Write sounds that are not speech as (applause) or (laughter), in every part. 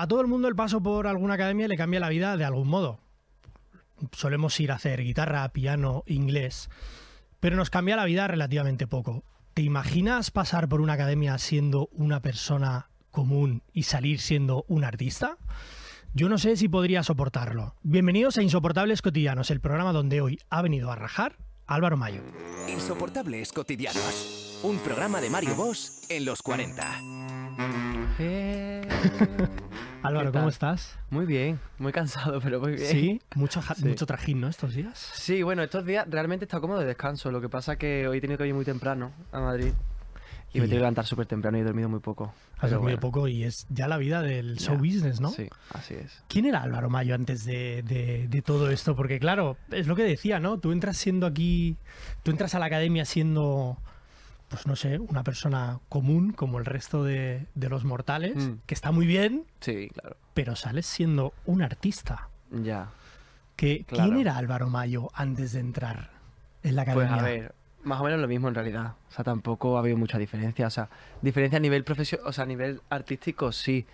A todo el mundo el paso por alguna academia le cambia la vida de algún modo. Solemos ir a hacer guitarra, piano, inglés, pero nos cambia la vida relativamente poco. ¿Te imaginas pasar por una academia siendo una persona común y salir siendo un artista? Yo no sé si podría soportarlo. Bienvenidos a Insoportables Cotidianos, el programa donde hoy ha venido a rajar Álvaro Mayo. Insoportables Cotidianos. Un programa de Mario Bosch en los 40. Eh, (laughs) Álvaro, ¿Qué ¿cómo estás? Muy bien, muy cansado, pero muy bien. Sí, mucho, Sí. mucho trajín, ¿no? Estos días. Sí, bueno, estos días realmente he estado como de descanso. Lo que pasa que hoy he tenido que ir muy temprano a Madrid. Y, me Y- tengo que levantar súper temprano y he dormido muy poco. Has dormido bueno, poco y es ya la vida del show business, ¿no? Sí, así es. ¿Quién era Álvaro Mayo antes de, de- de todo esto? Porque claro, es lo que decía, ¿no? Tú entras siendo aquí, tú entras a la academia siendo, pues no sé, una persona común como el resto de, de los mortales, Mm. que está muy bien, Sí, claro. pero sales siendo un artista. Ya. Que, Claro. ¿Quién era Álvaro Mayo antes de entrar en la Pues academia? a ver, más o menos lo mismo en realidad. O sea, tampoco ha habido mucha diferencia. O sea, diferencia a nivel profesional, o sea, a nivel artístico sí.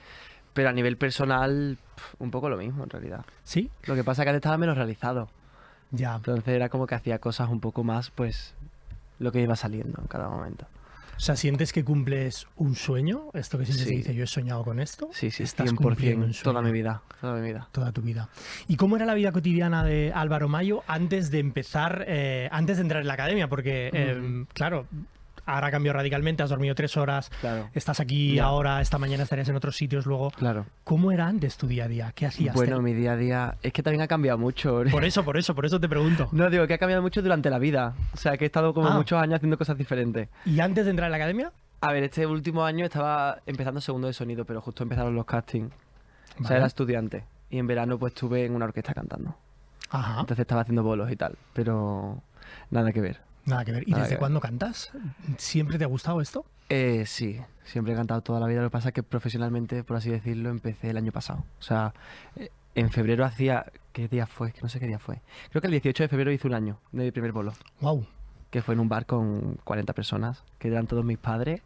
Pero a nivel personal, un poco lo mismo en realidad. Sí, Lo que pasa es que antes estaba menos realizado. ya. Entonces era como que hacía cosas un poco más, pues, lo que iba saliendo en cada momento. O sea, ¿sientes que cumples un sueño? Esto que Sí. dice, yo he soñado con esto. Sí, sí, Estás cumpliendo un 100%, toda sueño. mi vida, toda mi vida. toda tu vida. ¿Y cómo era la vida cotidiana de Álvaro Mayo antes de empezar, eh, antes de entrar en la academia? Porque, eh, Ujú. claro, ahora cambió radicalmente, has dormido tres horas, Claro, estás aquí ahora, esta mañana estarías en otros sitios luego. claro. ¿Cómo era antes tu día a día? ¿Qué hacías? Bueno, mi día a día es que también ha cambiado mucho. (laughs) Por eso, por eso, por eso te pregunto. No, digo que ha cambiado mucho durante la vida. O sea, que he estado como Ah. muchos años haciendo cosas diferentes. ¿Y antes de entrar en la academia? A ver, este último año estaba empezando segundo de sonido, pero justo empezaron los castings. O sea, era estudiante. Y en verano pues estuve en una orquesta cantando. Ajá, Entonces estaba haciendo bolos y tal. Pero nada que ver. Nada que ver. ¿Y nada desde ver. cuándo cantas? ¿Siempre te ha gustado esto? Eh, sí, siempre he cantado toda la vida. Lo que pasa es que profesionalmente, por así decirlo, empecé el año pasado. O sea, eh, en febrero hacía... ¿Qué día fue? Que no sé qué día fue. Creo que el 18 de febrero hice un año de mi primer bolo. Wow. Que fue en un bar con 40 personas. Que eran todos mis padres.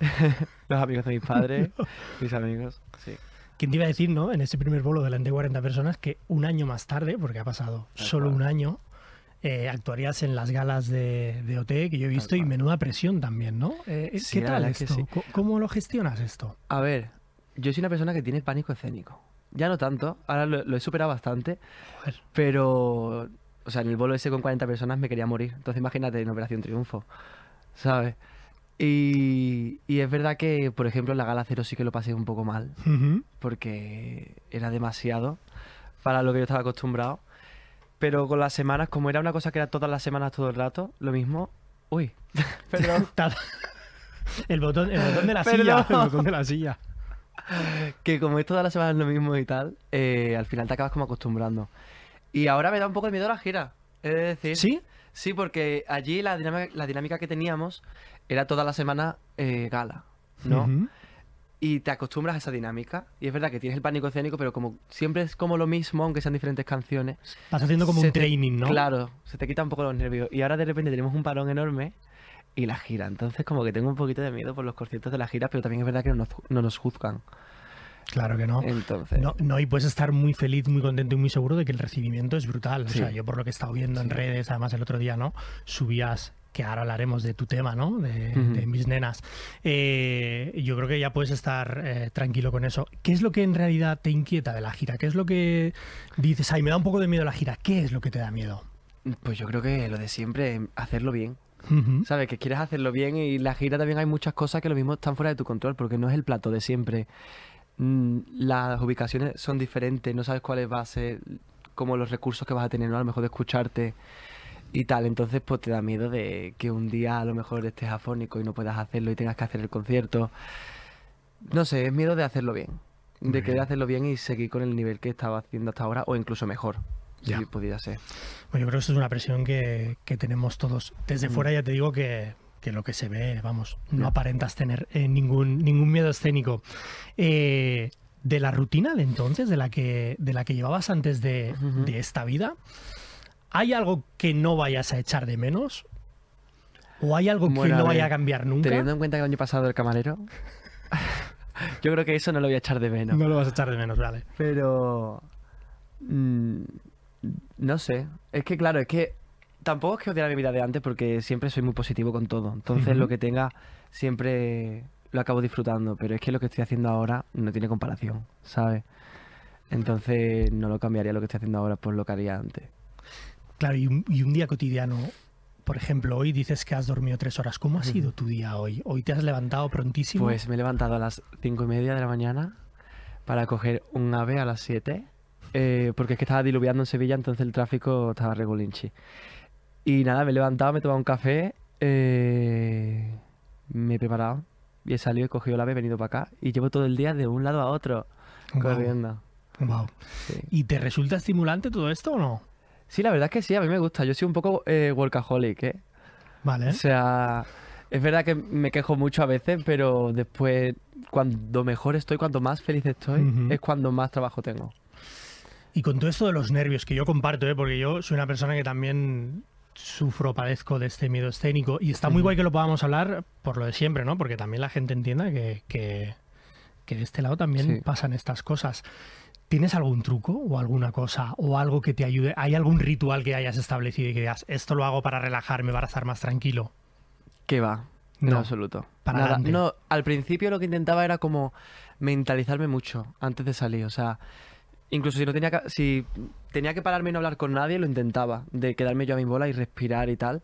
(laughs) los amigos de mis padres. (laughs) mis amigos. Sí. ¿Quién te iba a decir, no? En ese primer bolo delante de 40 personas que un año más tarde, porque ha pasado solo un año, eh, actuarías en las galas de, de OT que yo he visto y menuda presión también, ¿no? Eh, Sí, ¿Qué tal esto? sí. ¿Cómo lo gestionas esto? A ver, yo soy una persona que tiene pánico escénico. Ya no tanto, ahora lo, lo he superado bastante, Joder. pero, o sea, en el bolo ese con 40 personas me quería morir. Entonces imagínate en Operación Triunfo, ¿sabes? Y, y es verdad que, por ejemplo, en la gala cero sí que lo pasé un poco mal, Ujú. porque era demasiado para lo que yo estaba acostumbrado. Pero con las semanas, como era una cosa que era todas las semanas todo el rato, lo mismo... Uy, (laughs) perdón. (laughs) El, botón, el botón de la Perdón. silla. El botón de la silla. que como es todas las semanas lo mismo y tal, eh, al final te acabas como acostumbrando. Y ahora me da un poco de miedo la gira. Es decir, ¿Sí? Sí, porque allí la dinámica, la dinámica que teníamos era toda la semana eh, gala, ¿no? Ujú. Y te acostumbras a esa dinámica. Y es verdad que tienes el pánico escénico, pero como siempre es como lo mismo, aunque sean diferentes canciones. Vas haciendo como un te- training, ¿no? Claro, se te quita un poco los nervios. Y ahora de repente tenemos un parón enorme y la gira. Entonces como que tengo un poquito de miedo por los conciertos de la gira, pero también es verdad que no nos, no nos juzgan. Claro que no. Entonces... No, no, y puedes estar muy feliz, muy contento y muy seguro de que el recibimiento es brutal. O sea, yo por lo que he estado viendo en redes, además el otro día, ¿no? Subías, que ahora hablaremos de tu tema, ¿no? De, mis nenas. Eh, yo creo que ya puedes estar eh, tranquilo con eso. ¿Qué es lo que en realidad te inquieta de la gira? ¿Qué es lo que dices, ay, me da un poco de miedo la gira? ¿Qué es lo que te da miedo? Pues yo creo que lo de siempre, hacerlo bien. ¿Sabes? Que quieres hacerlo bien y la gira también hay muchas cosas que lo mismo están fuera de tu control, porque no es el plato de siempre. Mm, Las ubicaciones son diferentes, no sabes cuáles va a ser, como los recursos que vas a tener, ¿no? A lo mejor de escucharte y tal. Entonces, pues te da miedo de que un día a lo mejor estés afónico y no puedas hacerlo y tengas que hacer el concierto. No sé, es miedo de hacerlo bien. Muy De querer hacerlo bien y seguir con el nivel que estaba haciendo hasta ahora, o incluso mejor, Ya. si pudiera ser. Bueno, yo creo que esto es una presión que, que tenemos todos. Desde Mm. fuera ya te digo que, que lo que se ve, vamos, no Ya. aparentas tener eh, ningún, ningún miedo escénico. Eh, de la rutina de entonces, de la que, de la que llevabas antes de, de esta vida, ¿hay algo que no vayas a echar de menos? ¿O hay algo Bueno, que no vaya a cambiar nunca? Teniendo en cuenta que el año pasado el camarero. (laughs) Yo creo que eso no lo voy a echar de menos. No lo vas a echar de menos, vale. Pero. mm, no sé. Es que, claro, es que tampoco es que odiara mi vida de antes porque siempre soy muy positivo con todo. Entonces, lo que tenga siempre lo acabo disfrutando. Pero es que lo que estoy haciendo ahora no tiene comparación, ¿sabes? Entonces, no lo cambiaría lo que estoy haciendo ahora por lo que haría antes. Claro, y un, y un día cotidiano, por ejemplo, hoy dices que has dormido tres horas. ¿Cómo ha sido tu día hoy? ¿Hoy te has levantado prontísimo? Pues me he levantado a las cinco y media de la mañana para coger un ave a las 7. porque es que estaba diluviando en Sevilla, entonces el tráfico estaba regulinchi. Y nada, me he levantado, me he tomado un café, eh, me he preparado y he salido, he cogido el ave, he venido para acá y llevo todo el día de un lado a otro corriendo. Sí. ¿Y te resulta estimulante todo esto o no? Sí, la verdad es que sí, a mí me gusta. Yo soy un poco eh, workaholic, ¿eh? Vale. O sea, es verdad que me quejo mucho a veces, pero después, cuando mejor estoy, cuanto más feliz estoy, es cuando más trabajo tengo. Y con todo esto de los nervios, que yo comparto, ¿eh? porque yo soy una persona que también sufro, padezco de este miedo escénico. Y está muy guay que lo podamos hablar por lo de siempre, ¿no? Porque también la gente entienda que, que, que de este lado también Sí. pasan estas cosas. ¿Tienes algún truco o alguna cosa o algo que te ayude? ¿Hay algún ritual que hayas establecido y que digas, esto lo hago para relajarme, para estar más tranquilo? ¿Qué va? En No. absoluto. Para Nada. No, al principio lo que intentaba era como mentalizarme mucho antes de salir. O sea, incluso si no tenía que, si tenía que pararme y no hablar con nadie, lo intentaba. De quedarme yo a mi bola y respirar y tal.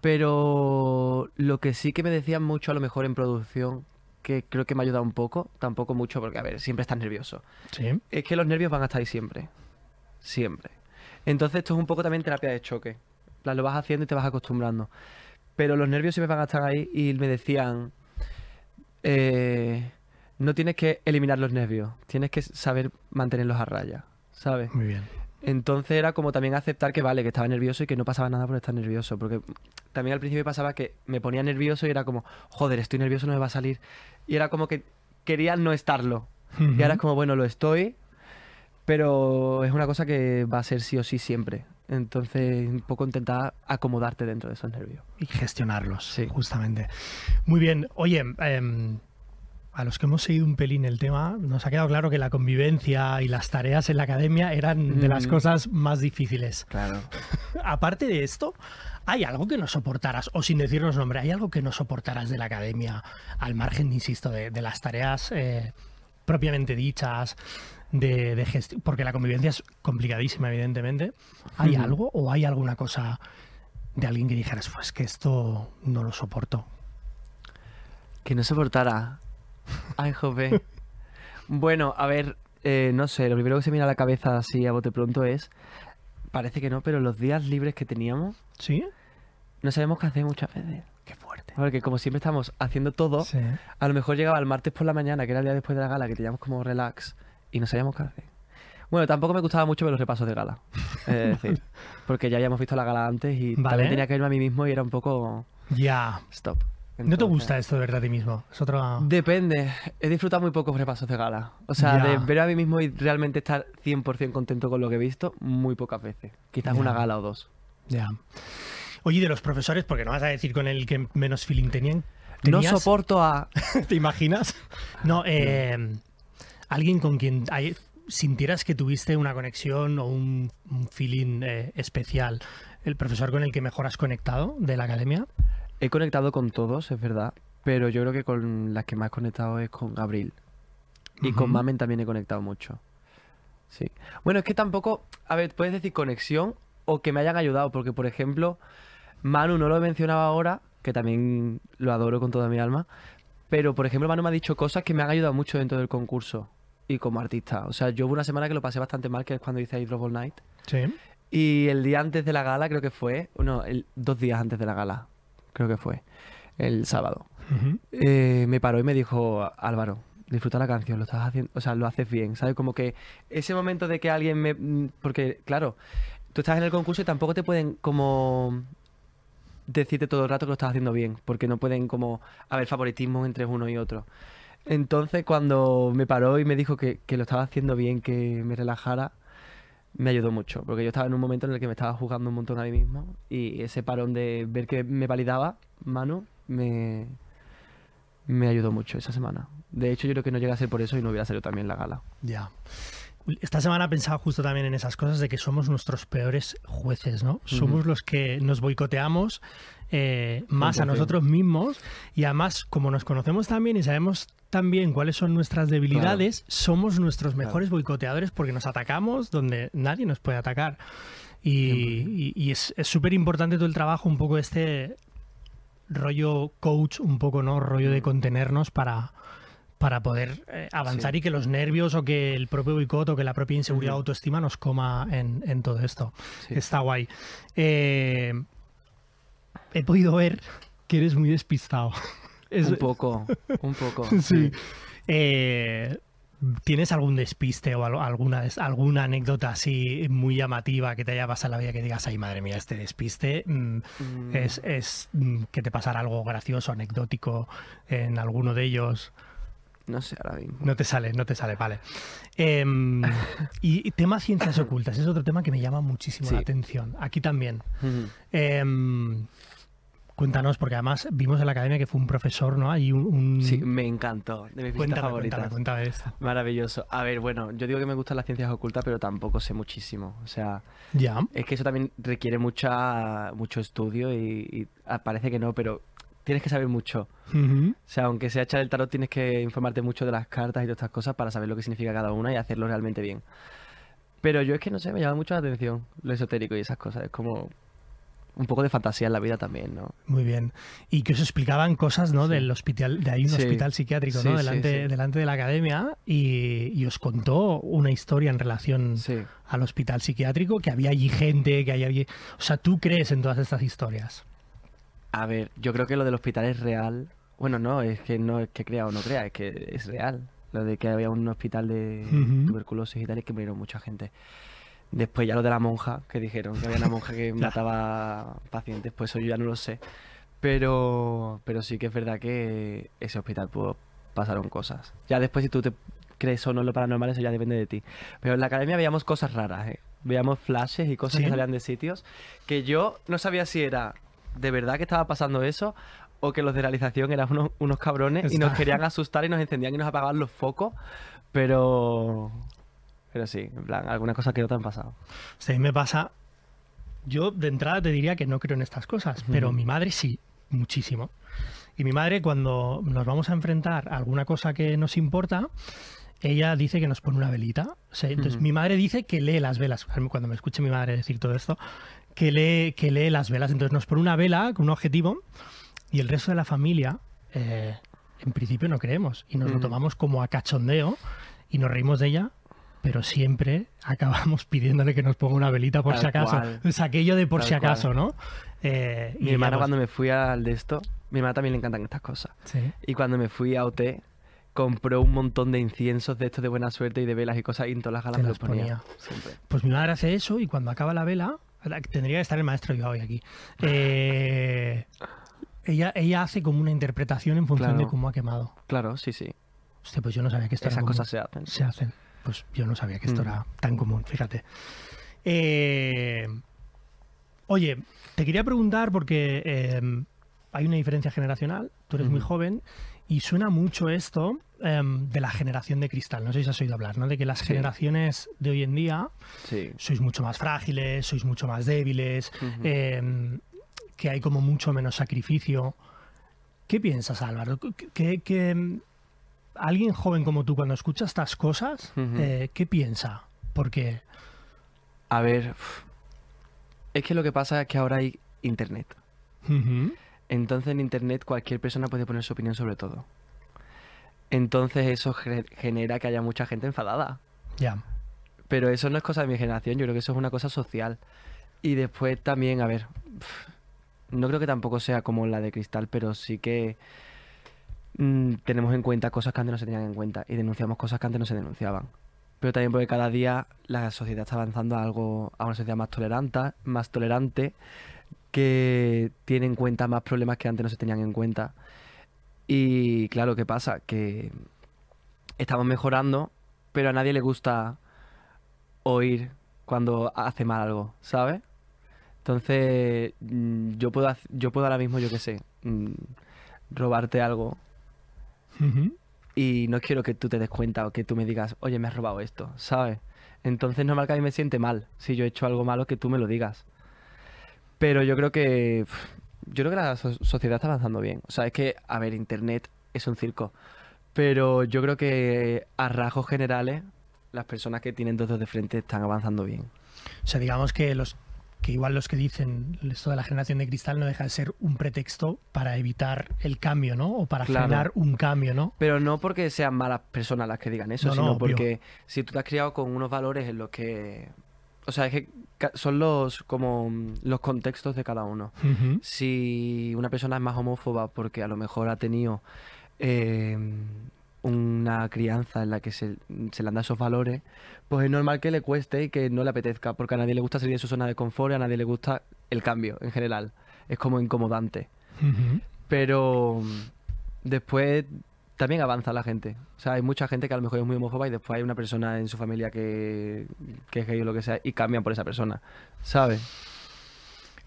Pero lo que sí que me decían mucho a lo mejor en producción, que creo que me ha ayudado un poco, tampoco mucho, porque a ver, siempre estás nervioso. Sí. Es que los nervios van a estar ahí siempre. Siempre. Entonces esto es un poco también terapia de choque. Plan, Lo vas haciendo y te vas acostumbrando. Pero los nervios siempre van a estar ahí y me decían, eh, no tienes que eliminar los nervios, tienes que saber mantenerlos a raya, ¿sabes? Muy bien. Entonces era como también aceptar que vale, que estaba nervioso y que no pasaba nada por estar nervioso. Porque también al principio pasaba que me ponía nervioso y era como, joder, estoy nervioso, no me va a salir. Y era como que quería no estarlo. Y ahora es como, bueno, lo estoy, pero es una cosa que va a ser sí o sí siempre. Entonces, un poco intentar acomodarte dentro de esos nervios. y gestionarlos, Sí. justamente. Muy bien. Oye, em, a los que hemos seguido un pelín el tema, nos ha quedado claro que la convivencia y las tareas en la academia eran de las Mm. cosas más difíciles. Claro. (laughs) Aparte de esto, ¿hay algo que no soportaras, o sin decirnos nombre, hay algo que no soportaras de la academia, al margen, insisto, de, de las tareas eh, propiamente dichas, de, de gestión? Porque la convivencia es complicadísima, evidentemente. ¿Hay algo o hay alguna cosa de alguien que dijeras, pues que esto no lo soporto? Que no soportara. Ay, joder. bueno, a ver, eh, no sé, lo primero que se me viene a la cabeza así a bote pronto es, parece que no, pero los días libres que teníamos, ¿Sí? no sabemos qué hacer muchas veces. Qué fuerte. Porque como siempre estamos haciendo todo, Sí. a lo mejor llegaba el martes por la mañana, que era el día después de la gala, que teníamos como relax, y no sabíamos qué hacer. Bueno, tampoco me gustaba mucho ver los repasos de gala. Es (laughs) decir, porque ya habíamos visto la gala antes y Vale. también tenía que verme a mí mismo y era un poco Ya. stop. ¿No te gusta esto de verdad a ti mismo? Es otra... Depende. He disfrutado muy pocos repasos de gala. O sea, Ya. de ver a mí mismo y realmente estar 100% contento con lo que he visto, muy pocas veces. Quizás Ya. una gala o dos. Ya. Oye, de los profesores, porque no vas a decir con el que menos feeling tenían. No ¿tenías- soporto a... (laughs) ¿Te imaginas? (laughs) No, eh, alguien con quien hay- sintieras que tuviste una conexión o un, un feeling eh, especial. ¿El profesor con el que mejor has conectado de la academia? He conectado con todos, es verdad. Pero yo creo que con las que más he conectado es con Gabriel. Y con. Mamen también he conectado mucho. Sí. Bueno, es que tampoco... A ver, puedes decir conexión o que me hayan ayudado. Porque, por ejemplo, Manu no lo he mencionado ahora, que también lo adoro con toda mi alma. Pero, por ejemplo, Manu me ha dicho cosas que me han ayudado mucho dentro del concurso. Y como artista. O sea, yo hubo una semana que lo pasé bastante mal, que es cuando hice Hydro Ball Night. Sí. Y el día antes de la gala, creo que fue. No, el, dos días antes de la gala. Creo que fue. El sábado. Eh, me paró y me dijo, Álvaro, disfruta la canción, lo estás haciendo, o sea, lo haces bien, ¿sabes? Como que ese momento de que alguien me... mm, Porque, claro, tú estás en el concurso y tampoco te pueden como decirte todo el rato que lo estás haciendo bien, porque no pueden como haber favoritismo entre uno y otro. Entonces, cuando me paró y me dijo que, que lo estaba haciendo bien, que me relajara, me ayudó mucho, porque yo estaba en un momento en el que me estaba jugando un montón a mí mismo y ese parón de ver que me validaba, Manu, me, me ayudó mucho esa semana. De hecho, yo creo que no llega a ser por eso y no hubiera salido también la gala. Ya. Esta semana he pensado justo también en esas cosas de que somos nuestros peores jueces, ¿no? Somos los que nos boicoteamos eh, más a 100%. nosotros mismos y además, como nos conocemos también y sabemos también cuáles son nuestras debilidades, somos nuestros mejores boicoteadores porque nos atacamos donde nadie nos puede atacar. Y, y- y es súper importante todo el trabajo, un poco este rollo coach, un poco, ¿no? Rollo de contenernos para, para poder eh, avanzar Sí. y que los nervios o que el propio boicot o que la propia inseguridad o Ujú. autoestima nos coma en, en todo esto. Sí. Está guay. Eh, he podido ver que eres muy despistado. (laughs) Es- Un poco, un poco. (laughs) sí. Eh, ¿Tienes algún despiste o al- alguna, alguna anécdota así muy llamativa que te haya pasado en la vida que digas, ay madre mía, este despiste mm, Mm, es, es, mm, que te pasara algo gracioso, anecdótico en alguno de ellos? No sé, ahora mismo. No te sale, no te sale, vale. Em, y, (laughs) y tema ciencias ocultas, es otro tema que me llama muchísimo la atención. Aquí también. Em, cuéntanos, porque además vimos en la academia que fue un profesor, ¿no? Hay un... un- Sí, me encantó. De mis cuéntame, cuéntame, cuéntame esto. Maravilloso. A ver, bueno, yo digo que me gustan las ciencias ocultas, pero tampoco sé muchísimo. O sea, Ya. es que eso también requiere mucha, mucho estudio y, y ah, parece que no, pero tienes que saber mucho. O sea, aunque sea echar el tarot, tienes que informarte mucho de las cartas y todas estas cosas para saber lo que significa cada una y hacerlo realmente bien. Pero yo es que no sé, me llama mucho la atención lo esotérico y esas cosas. Es como un poco de fantasía en la vida también, ¿no? Muy bien. Y que os explicaban cosas, ¿no? Sí. Del hospital, de ahí un Sí. hospital psiquiátrico, Sí, ¿no? Delante, delante de la academia y, y os contó una historia en relación al hospital psiquiátrico, que había allí gente, que había... O sea, ¿tú crees en todas estas historias? A ver, yo creo que lo del hospital es real. Bueno, no, es que no es que crea o no crea, es que es real. Lo de que había un hospital de tuberculosis y tal y que murieron mucha gente. Después ya lo de la monja, que dijeron que había una monja que (laughs) mataba pacientes, pues eso yo ya no lo sé. Pero, pero sí que es verdad que ese hospital pudo, pasaron cosas. Ya después si tú te crees o no en lo paranormal, eso ya depende de ti. Pero en la academia veíamos cosas raras, ¿eh? Veíamos flashes y cosas ¿Sí? que salían de sitios que yo no sabía si era de verdad que estaba pasando eso o que los de realización eran unos, unos cabrones y nos querían asustar y nos encendían y nos apagaban los focos. Pero... Pero sí, en plan, algunas cosas que no te han pasado. Mí me pasa... Yo de entrada te diría que no creo en estas cosas, pero mi madre sí, muchísimo. Y mi madre cuando nos vamos a enfrentar a alguna cosa que nos importa, ella dice que nos pone una velita. O sea, entonces mi madre dice que lee las velas. Cuando me escuche mi madre decir todo esto, que lee, que lee las velas. Entonces nos pone una vela con un objetivo y el resto de la familia, eh, en principio no creemos. Y nos lo Ujú. tomamos como a cachondeo y nos reímos de ella. Pero siempre acabamos (laughs) pidiéndole que nos ponga una velita por Tal si acaso. cual. Es aquello de por Tal si acaso, cual. ¿no? Eh, Mi hermana pues, cuando me fui al de esto, mi hermana también le encantan estas cosas. sí. Y cuando me fui a OT, compró un montón de inciensos de estos de buena suerte y de velas y cosas y en todas las galas me los ponía. ponía. Pues mi madre hace eso y cuando acaba la vela, tendría que estar el maestro yo hoy aquí. eh, ella, ella hace como una interpretación en función Claro. de cómo ha quemado. Claro, sí, sí. Hostia, pues yo no sabía que esto Esas era cosas se hacen. se hacen. Pues yo no sabía que esto Mm. era tan común, fíjate. Eh, oye, te quería preguntar porque eh, hay una diferencia generacional, tú eres muy joven y suena mucho esto em, de la generación de cristal. No sé si has oído hablar, ¿no? De que las Sí. generaciones de hoy en día Sí. sois mucho más frágiles, sois mucho más débiles, em, que hay como mucho menos sacrificio. ¿Qué piensas, Álvaro? ¿Qué, qué- qué, em, alguien joven como tú, cuando escucha estas cosas, eh, ¿qué piensa? Porque, A ver, es que lo que pasa es que ahora hay internet. Entonces en internet cualquier persona puede poner su opinión sobre todo. Entonces eso ge- genera que haya mucha gente enfadada. ya, Pero eso no es cosa de mi generación, yo creo que eso es una cosa social. Y después también, a ver, no creo que tampoco sea como la de cristal, pero sí que mm, tenemos en cuenta cosas que antes no se tenían en cuenta y denunciamos cosas que antes no se denunciaban. Pero también porque cada día la sociedad está avanzando a algo, a una sociedad más tolerante, más tolerante, que tiene en cuenta más problemas que antes no se tenían en cuenta. Y claro, ¿qué pasa? Que estamos mejorando, pero a nadie le gusta oír cuando hace mal algo, ¿sabes? Entonces, mm, yo puedo, yo puedo ahora mismo, yo qué sé, mm, robarte algo y no quiero que tú te des cuenta o que tú me digas, oye, me has robado esto, ¿sabes? Entonces normal que a mí me siente mal si yo he hecho algo malo que tú me lo digas. Pero yo creo que yo creo que la so- sociedad está avanzando bien. O sea, es que, a ver, internet es un circo. Pero yo creo que a rasgos generales, las personas que tienen dos dedos de frente están avanzando bien. O sea, digamos que los que igual los que dicen esto de la generación de cristal no deja de ser un pretexto para evitar el cambio, ¿no? O para Claro. frenar un cambio, ¿no? Pero no porque sean malas personas las que digan eso, No, no, sino porque si tú te has criado con unos valores en los que... O sea, es que son los como mm, los contextos de cada uno. Si una persona es más homófoba porque a lo mejor ha tenido eh, una crianza en la que se, se le han dado esos valores, pues es normal que le cueste y que no le apetezca, porque a nadie le gusta salir de su zona de confort y a nadie le gusta el cambio en general. Es como incomodante. Pero mm, después también avanza la gente. O sea, hay mucha gente que a lo mejor es muy homófoba y después hay una persona en su familia que, que es gay o lo que sea y cambian por esa persona. ¿Sabes?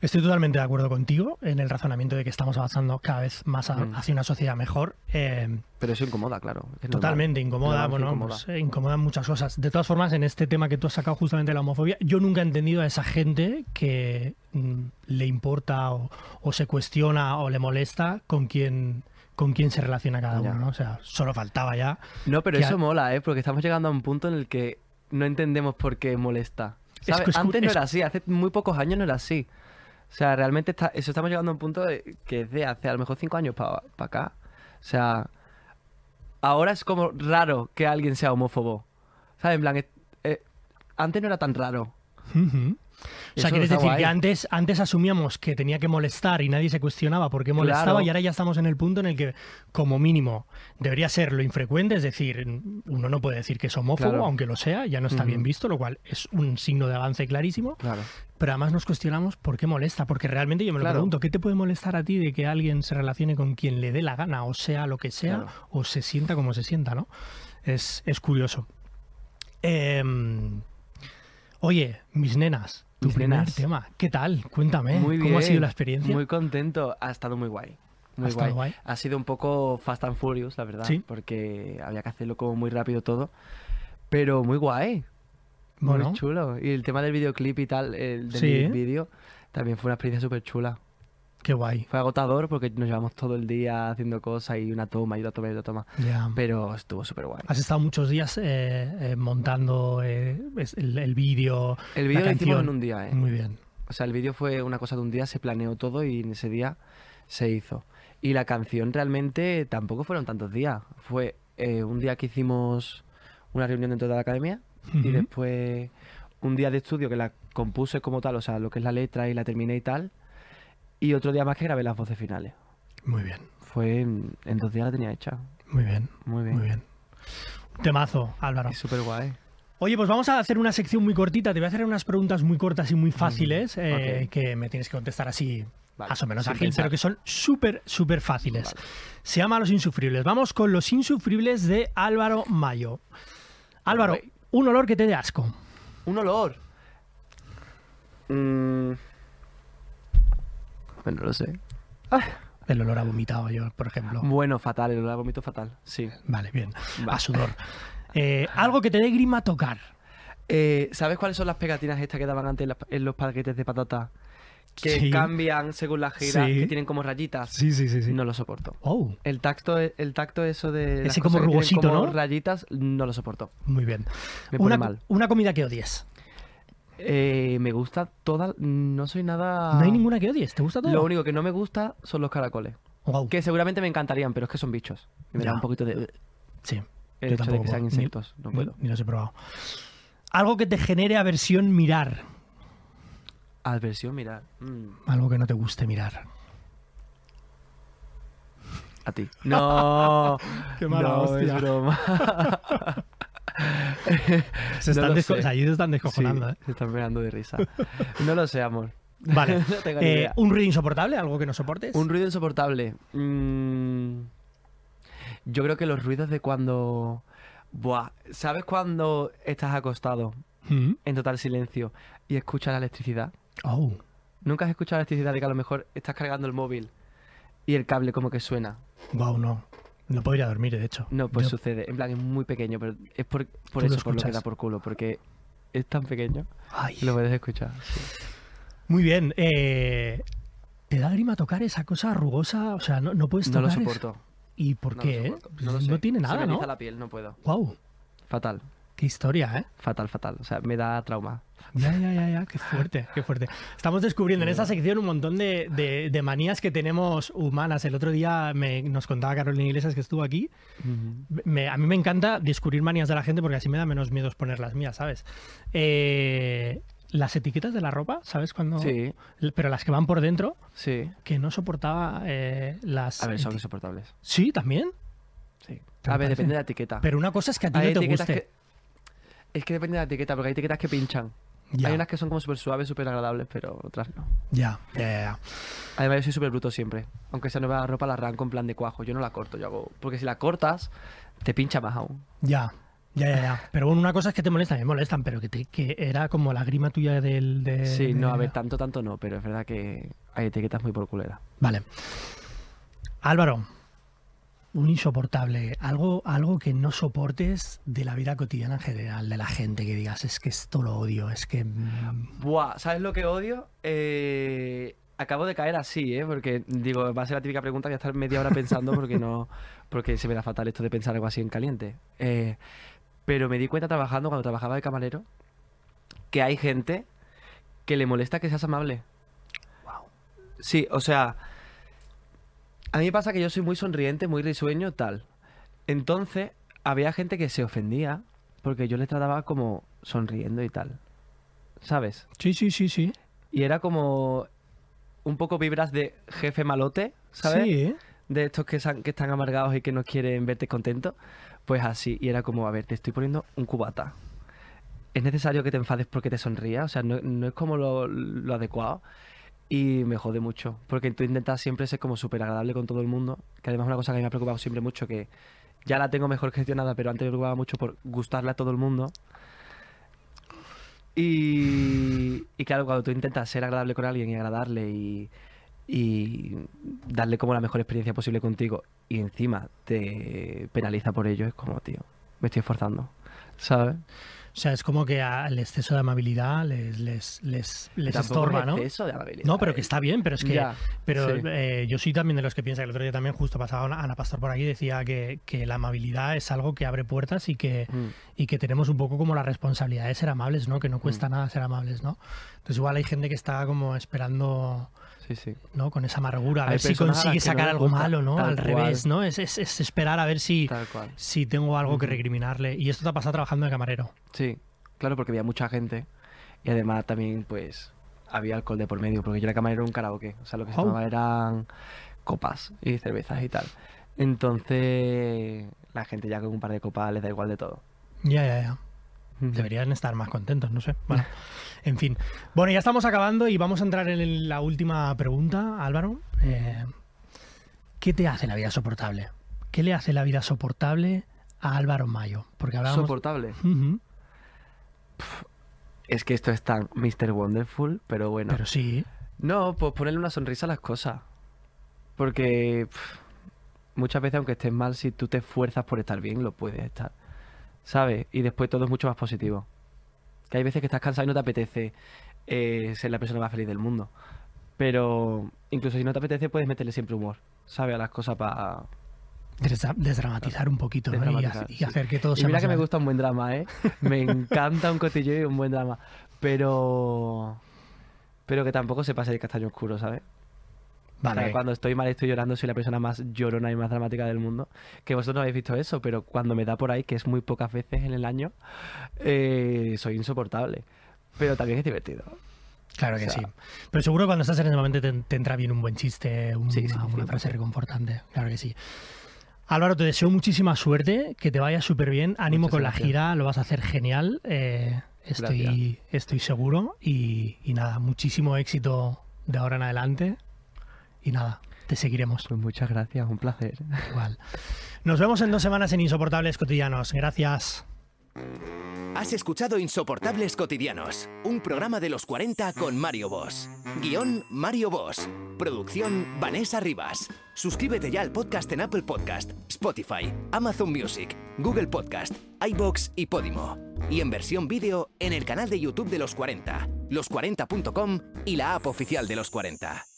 Estoy totalmente de acuerdo contigo en el razonamiento de que estamos avanzando cada vez más a- Mm. hacia una sociedad mejor. Eh, Pero eso incomoda, claro. es. Totalmente incomoda, bueno, incomoda. pues, eh, incomodan muchas cosas. De todas formas, en este tema que tú has sacado justamente de la homofobia, yo nunca he entendido a esa gente que mm, le importa o, o se cuestiona o le molesta con quién con quién se relaciona cada uno, ¿no? O sea, solo faltaba ya. No, pero eso ha- mola, ¿eh? Porque estamos llegando a un punto en el que no entendemos por qué molesta. Antes no es- era así, hace muy pocos años no era así. O sea, realmente está, eso estamos llegando a un punto de- que es de hace a lo mejor cinco años para acá. O sea, ahora es como raro que alguien sea homófobo. ¿Sabes? En plan, eh, antes no era tan raro. Ujú. O sea, quieres decir guay. que antes, antes asumíamos que tenía que molestar y nadie se cuestionaba por qué molestaba Claro. y ahora ya estamos en el punto en el que, como mínimo, debería ser lo infrecuente, es decir, uno no puede decir que es homófobo, Claro. aunque lo sea, ya no está bien visto, lo cual es un signo de avance clarísimo, Claro. pero además nos cuestionamos por qué molesta, porque realmente yo me lo pregunto, ¿qué te puede molestar a ti de que alguien se relacione con quien le dé la gana, o sea lo que sea, o se sienta como se sienta, ¿no? Es, es curioso. Em, oye, mis nenas, tu Mis primer nenas. tema, ¿qué tal? Cuéntame, Muy bien. ¿cómo ha sido la experiencia? Muy contento. Ha estado muy guay. Muy Ha estado guay. Ha sido un poco Fast and Furious, la verdad. Sí. Porque había que hacerlo como muy rápido todo. Pero muy guay. Bueno. Muy chulo. Y el tema del videoclip y tal, el del Sí. vídeo, también fue una experiencia súper chula. Qué guay. Fue agotador porque nos llevamos todo el día haciendo cosas y una toma y otra toma y otra toma. Pero estuvo súper guay. Has estado muchos días eh, eh, montando eh, el, el vídeo. El vídeo lo hicimos en un día, ¿eh? Muy bien. O sea, el vídeo fue una cosa de un día, se planeó todo y en ese día se hizo. Y la canción realmente tampoco fueron tantos días. Fue un día que hicimos una reunión dentro de la academia y después un día de estudio que la compuse como tal, o sea, lo que es la letra y la terminé y tal. Y otro día más que grabé las voces finales. Muy bien. Fue en, en dos días la tenía hecha. Muy bien. Muy bien. Muy bien. Temazo, Álvaro. Súper guay. Oye, pues vamos a hacer una sección muy cortita. Te voy a hacer unas preguntas muy cortas y muy fáciles eh, que me tienes que contestar así Vale, más o menos ágil, pensar. pero que son súper, súper fáciles. Vale. Se llama Los Insufribles. Vamos con Los Insufribles de Álvaro Mayo. Álvaro, un olor que te dé asco. Un olor. Mm. Bueno, no lo sé. El olor a vomitado yo, por ejemplo. Bueno, fatal, el olor a vómito fatal. Sí. Vale, bien. Va. A sudor. Eh, algo que te dé grima tocar. Eh, ¿Sabes cuáles son las pegatinas estas que daban antes en, los paquetes de patata? Que Sí. cambian según la gira, Sí. que tienen como rayitas. Sí, sí, sí. No lo soporto. Oh, El tacto, el tacto eso de. las Ese como cosas que tienen rugosito, como ¿no? rayitas, no lo soporto. muy bien. Me pone Una, mal. una comida que odies. Eh, me gusta toda. No soy nada. No hay ninguna que odies. ¿Te gusta todo? Lo único que no me gusta son los caracoles. Que seguramente me encantarían, pero es que son bichos. Y me da un poquito de. Sí. El yo hecho de que sean. Ni- insectos. No ni- puedo. Ni, los he probado. Algo que te genere aversión mirar. Adversión, mira. mm, Algo que no te guste mirar. a ti. No. (laughs) Qué mala no, hostia. Es broma. (laughs) (laughs) Se No están, lo desco- sé. o sea, allí se están descojonando. Sí, ¿eh? Se están pegando de risa. No lo sé, amor. (laughs) Vale. No tengo ni Eh, idea. ¿Un ruido insoportable? ¿Algo que no soportes? Un ruido insoportable. Mm, yo creo que los ruidos de cuando. Buah. ¿Sabes cuando estás acostado Mm. en total silencio y escuchas la electricidad? Oh. ¿Nunca has escuchado la electricidad de que a lo mejor estás cargando el móvil y el cable como que suena? Wow, no. No podría dormir, de hecho. No, pues Yo- sucede. En plan, es muy pequeño, pero es por, por Tú lo eso, por lo que da por culo, porque es tan pequeño Ay. lo puedes escuchar. sí. Muy bien. eh, ¿Te da grima tocar esa cosa rugosa? O sea, no, no puedes No tocar. lo es- soporto. ¿Y por no qué? lo eh? soporto. No, lo sé. tiene Se nada, me ¿no? la piel, no puedo. Wow, Fatal, qué historia, ¿eh? fatal, fatal. O sea, me da trauma. Ya, ya, ya, ya, qué fuerte, qué fuerte. Estamos descubriendo en esta sección un montón de, de- de manías que tenemos humanas. El otro día me, nos contaba Carolina Iglesias que estuvo aquí. Me- a mí me encanta descubrir manías de la gente porque así me da menos miedo exponer las mías, ¿sabes? Eh, las etiquetas de la ropa, ¿sabes? Cuando, Sí, Pero las que van por dentro, sí. que no soportaba eh, las... A ver, son insoportables. Sí, también. Sí. A ver, parece- depende de la etiqueta. Pero una cosa es que a ti hay no te guste. que... Es que depende de la etiqueta, porque hay etiquetas que pinchan. Ya, Hay unas que son como súper suaves, súper agradables, pero otras no. ya, ya, ya. Además, yo soy súper bruto siempre. Aunque sea nueva ropa, la arranco en plan de cuajo. Yo no la corto, yo hago... Porque si la cortas, te pincha más aún. Ya, ya, ya, ya. Pero bueno, una cosa es que te molestan, me molestan, pero que, te- que era como la grima tuya del... De, Sí, no, a ver, tanto, tanto no, pero es verdad que hay etiquetas muy por culera. Vale. Álvaro, un insoportable, algo, algo que no soportes de la vida cotidiana en general, de la gente, que digas, es que esto lo odio, es que... mm, Buah, ¿sabes lo que odio? Eh, acabo de caer así, ¿eh? Porque, digo, va a ser la típica pregunta, voy a estar media hora pensando porque no... (laughs) Porque se me da fatal esto de pensar algo así en caliente. Eh, pero me di cuenta trabajando, cuando trabajaba de camarero, que hay gente que le molesta que seas amable. Wow. Sí, o sea, a mí me pasa que yo soy muy sonriente, muy risueño, tal. Entonces, había gente que se ofendía porque yo les trataba como sonriendo y tal. ¿Sabes? Sí, sí, sí, sí. Y era como un poco vibras de jefe malote, ¿sabes? Sí, ¿eh? De estos que, san- que están amargados y que no quieren verte contento. Pues así, y era como, a ver, te estoy poniendo un cubata. ¿Es necesario que te enfades porque te sonría? O sea, no, no es como lo, lo adecuado. Y me jode mucho, porque tú intentas siempre ser como súper agradable con todo el mundo, que además es una cosa que me ha preocupado siempre mucho, que ya la tengo mejor gestionada, pero antes me preocupaba mucho por gustarle a todo el mundo. Y, y claro, cuando tú intentas ser agradable con alguien y agradarle y, y darle como la mejor experiencia posible contigo y encima te penaliza por ello, es como, tío, me estoy esforzando, ¿sabes? O sea, es como que al exceso de amabilidad les, les, les, estorba, es ¿no? exceso de amabilidad, No, pero que ¿eh? está bien, pero es que... Ya, Pero sí. eh, yo soy también de los que piensa que el otro día también justo pasaba Ana Ana Pastor por aquí decía que, que la amabilidad es algo que abre puertas y que, Mm. y que tenemos un poco como la responsabilidad de ser amables, ¿no? Que no cuesta Mm. nada ser amables, ¿no? Entonces igual hay gente que está como esperando, Sí, sí. ¿no? Con esa amargura, a ver si consigue no sacar algo gusta, malo, ¿no? Al cual. revés, ¿no? Es, es- es esperar a ver si, si tengo algo que recriminarle. Y esto te ha pasado trabajando de camarero. Sí, claro, porque había mucha gente y además también, pues, había alcohol de por medio, porque yo era camarero en un karaoke, o sea, lo que se Oh. tomaba eran copas y cervezas y tal. Entonces, la gente ya con un par de copas les da igual de todo. Ya, ya, ya. Deberían estar más contentos, no sé. Bueno, (laughs) en fin. Bueno, ya estamos acabando y vamos a entrar en la última pregunta, Álvaro. Eh, ¿Qué te hace la vida soportable? ¿Qué le hace la vida soportable a Álvaro Mayo? Porque hablábamos... Soportable. Es que esto es tan Mr. Wonderful, pero bueno. Pero sí. No, pues ponerle una sonrisa a las cosas. Porque muchas veces, aunque estés mal, si tú te esfuerzas por estar bien, lo puedes estar. ¿Sabes? Y después todo es mucho más positivo. Que hay veces que estás cansado y no te apetece eh, ser la persona más feliz del mundo. Pero incluso si no te apetece, puedes meterle siempre humor. ¿Sabes? A las cosas para... Desdra- desdramatizar un poquito ¿no? y, Desdramatizar, ha- y sí. hacer que todo Y sea mira más que me gusta un buen drama, ¿eh? Me (laughs) encanta un cotillo y un buen drama. Pero... Pero que tampoco se pase de castaño oscuro, ¿sabes? O sea, Vale. cuando estoy mal estoy llorando, soy la persona más llorona y más dramática del mundo. Que vosotros no habéis visto eso, pero cuando me da por ahí, que es muy pocas veces en el año, eh, soy insoportable. Pero también es divertido. Claro que o sea- sí. Pero seguro cuando estás en ese momento te, te entra bien un buen chiste, un- Sí, sí, una, una 100%. frase reconfortante. Claro que sí. Álvaro, te deseo muchísima suerte, que te vaya súper bien. Ánimo Muchas con la gira, lo vas a hacer genial. eh, estoy, estoy seguro. Y, y nada, muchísimo éxito de ahora en adelante. Y nada, te seguiremos. Pues muchas gracias, un placer. Igual. Nos vemos en dos semanas en Insoportables Cotidianos. Gracias. Has escuchado Insoportables Cotidianos, un programa de los 40 con Mario Boss. Guión Mario Boss. Producción Vanessa Rivas. Suscríbete ya al podcast en Apple Podcast, Spotify, Amazon Music, Google Podcast, iBox y Podimo. Y en versión vídeo en el canal de YouTube de los 40, los40.com y la app oficial de los 40.